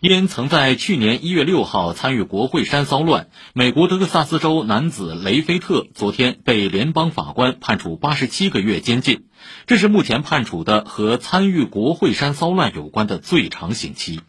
因曾在去年一月六号参与国会山骚乱美国德克萨斯州男子雷菲特昨天被联邦法官判处八十七个月监禁。这是目前判处的和参与国会山骚乱有关的最长刑期。